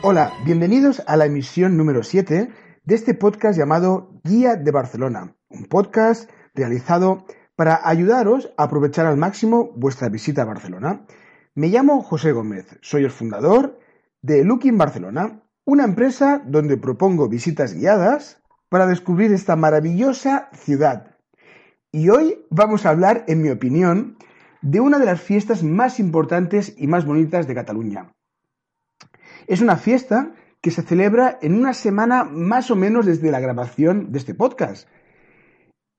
Hola, bienvenidos a la emisión número 7 de este podcast llamado Guía de Barcelona, un podcast realizado para ayudaros a aprovechar al máximo vuestra visita a Barcelona. Me llamo José Gómez, soy el fundador de Looking Barcelona, una empresa donde propongo visitas guiadas para descubrir esta maravillosa ciudad. Y hoy vamos a hablar, en mi opinión, de una de las fiestas más importantes y más bonitas de Cataluña. Es una fiesta que se celebra en una semana más o menos desde la grabación de este podcast.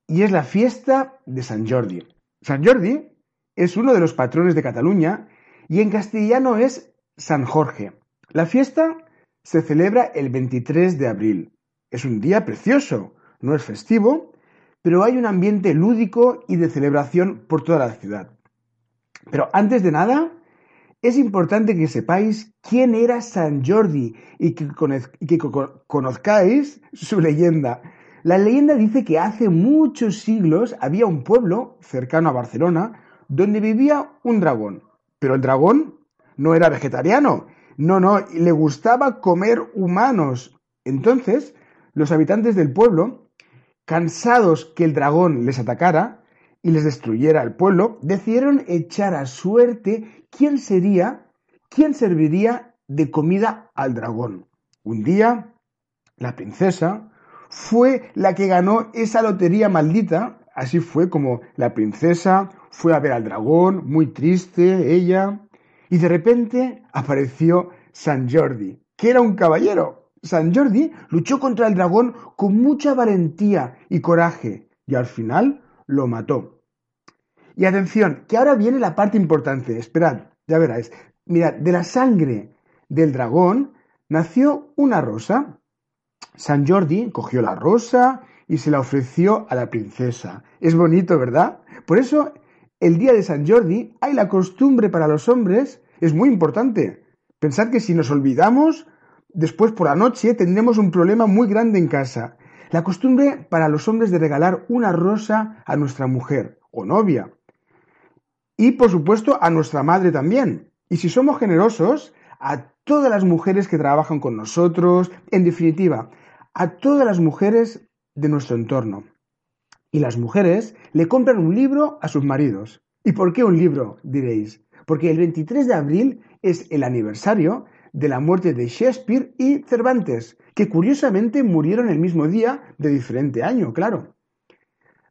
Y es la fiesta de San Jordi. San Jordi es uno de los patrones de Cataluña y en castellano es San Jorge. La fiesta se celebra el 23 de abril. Es un día precioso, no es festivo, pero hay un ambiente lúdico y de celebración por toda la ciudad. Pero antes de nada, es importante que sepáis quién era San Jordi y que, conozcáis su leyenda. La leyenda dice que hace muchos siglos había un pueblo cercano a Barcelona donde vivía un dragón. Pero el dragón no era vegetariano. No, no, le gustaba comer humanos. Entonces, los habitantes del pueblo, cansados que el dragón les atacara y les destruyera el pueblo, decidieron echar a suerte quién sería, quién serviría de comida al dragón. Un día, la princesa fue la que ganó esa lotería maldita. Así fue como la princesa fue a ver al dragón, muy triste ella, y de repente apareció San Jordi, que era un caballero. San Jordi luchó contra el dragón con mucha valentía y coraje, y al final lo mató. Y atención, que ahora viene la parte importante. Esperad, ya veráis. Mirad, de la sangre del dragón nació una rosa. San Jordi cogió la rosa y se la ofreció a la princesa. Es bonito, ¿verdad? Por eso, el día de San Jordi hay la costumbre para los hombres, es muy importante. Pensad que si nos olvidamos, después por la noche tendremos un problema muy grande en casa. La costumbre para los hombres de regalar una rosa a nuestra mujer o novia y por supuesto a nuestra madre también. Y si somos generosos, a todas las mujeres que trabajan con nosotros, en definitiva, a todas las mujeres de nuestro entorno. Y las mujeres le compran un libro a sus maridos. ¿Y por qué un libro? diréis. Porque el 23 de abril es el aniversario de la muerte de Shakespeare y Cervantes, que curiosamente murieron el mismo día de diferente año, claro.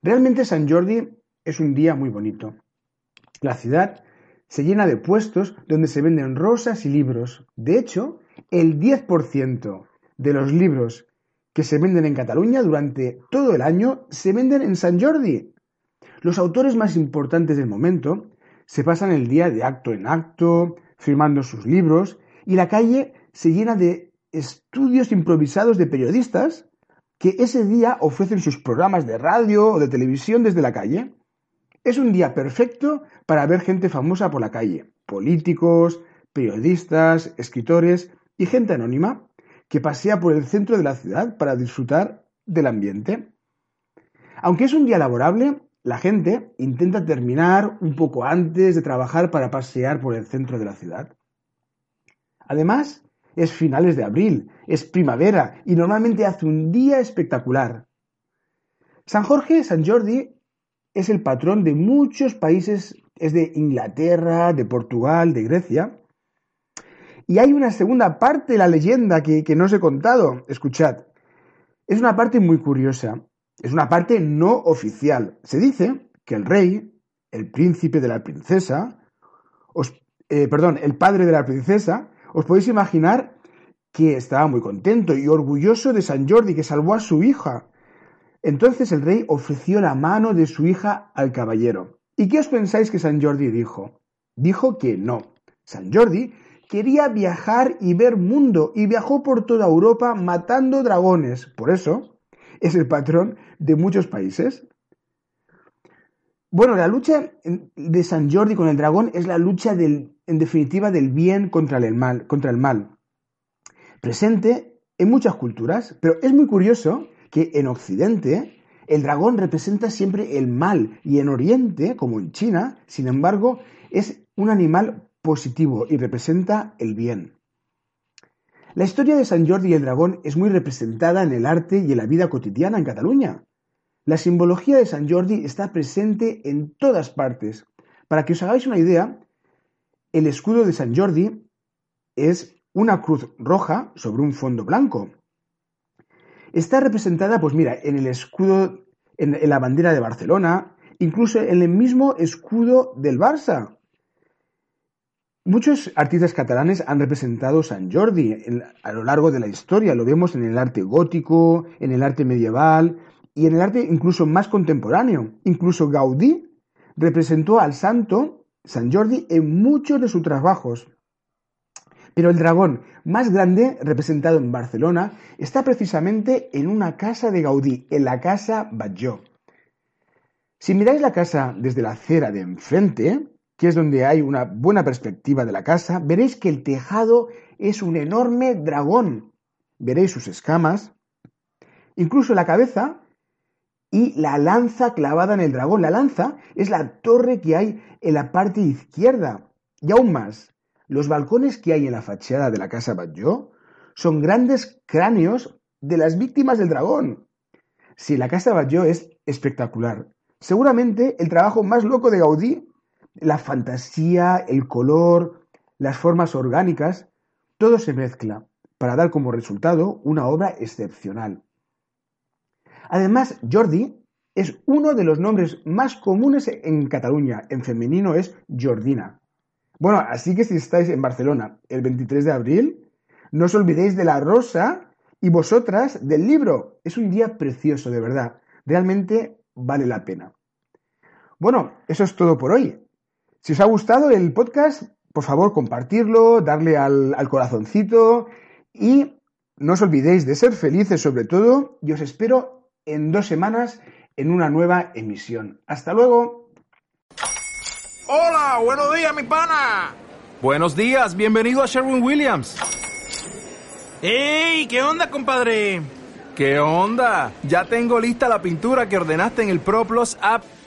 Realmente San Jordi es un día muy bonito. La ciudad se llena de puestos donde se venden rosas y libros. De hecho, el 10% de los libros que se venden en Cataluña durante todo el año se venden en San Jordi. Los autores más importantes del momento se pasan el día de acto en acto, firmando sus libros, y la calle se llena de estudios improvisados de periodistas que ese día ofrecen sus programas de radio o de televisión desde la calle. Es un día perfecto para ver gente famosa por la calle, políticos, periodistas, escritores y gente anónima que pasea por el centro de la ciudad para disfrutar del ambiente. Aunque es un día laborable, la gente intenta terminar un poco antes de trabajar para pasear por el centro de la ciudad. Además, es finales de abril, es primavera y normalmente hace un día espectacular. San Jorge, San Jordi es el patrón de muchos países, es de Inglaterra, de Portugal, de Grecia. Y hay una segunda parte de la leyenda que, no os he contado. Escuchad. Es una parte muy curiosa. Es una parte no oficial. Se dice que el rey, el príncipe de la princesa, eh, perdón, el padre de la princesa, os podéis imaginar que estaba muy contento y orgulloso de San Jordi, que salvó a su hija entonces el rey ofreció la mano de su hija al caballero, ¿Y qué os pensáis que San Jordi dijo? Dijo que no. San Jordi quería viajar y ver mundo y viajó por toda Europa matando dragones. Por eso es el patrón de muchos países. Bueno, la lucha de San Jordi con el dragón es la lucha en definitiva del bien contra el mal, contra el mal. Presente en muchas culturas, pero es muy curioso que en Occidente el dragón representa siempre el mal y en Oriente, como en China, sin embargo, es un animal positivo y representa el bien. La historia de San Jordi y el dragón es muy representada en el arte y en la vida cotidiana en Cataluña. La simbología de San Jordi está presente en todas partes. Para que os hagáis una idea, el escudo de San Jordi es una cruz roja sobre un fondo blanco. Está representada, pues mira, en el escudo, en, la bandera de Barcelona, incluso en el mismo escudo del Barça. Muchos artistas catalanes han representado San Jordi a lo largo de la historia. Lo vemos en el arte gótico, en el arte medieval, y en el arte incluso más contemporáneo. Incluso Gaudí representó al santo San Jordi en muchos de sus trabajos. Pero el dragón más grande, representado en Barcelona, está precisamente en una casa de Gaudí, en la casa Batlló. Si miráis la casa desde la acera de enfrente, que es donde hay una buena perspectiva de la casa, veréis que el tejado es un enorme dragón. Veréis sus escamas. Incluso la cabeza y la lanza clavada en el dragón. La lanza es la torre que hay en la parte izquierda. Y aún más, los balcones que hay en la fachada de la casa Batlló son grandes cráneos de las víctimas del dragón. Si la casa Batlló es espectacular. Seguramente el trabajo más loco de Gaudí, la fantasía, el color, las formas orgánicas, todo se mezcla para dar como resultado una obra excepcional. Además, Jordi es uno de los nombres más comunes en Cataluña. En femenino es Jordina. Bueno, así que si estáis en Barcelona el 23 de abril, no os olvidéis de la rosa y vosotras del libro. Es un día precioso, de verdad. Realmente vale la pena. Bueno, eso es todo por hoy. Si os ha gustado el podcast, por favor compartirlo, darle al, al corazoncito y no os olvidéis de ser felices sobre todo y os espero en dos semanas en una nueva emisión. Hasta luego. Hola, buenos días, mi pana. Buenos días, bienvenido a Sherwin Williams. ¡Ey! ¿Qué onda, compadre? ¿Qué onda? Ya tengo lista la pintura que ordenaste en el ProPlus app.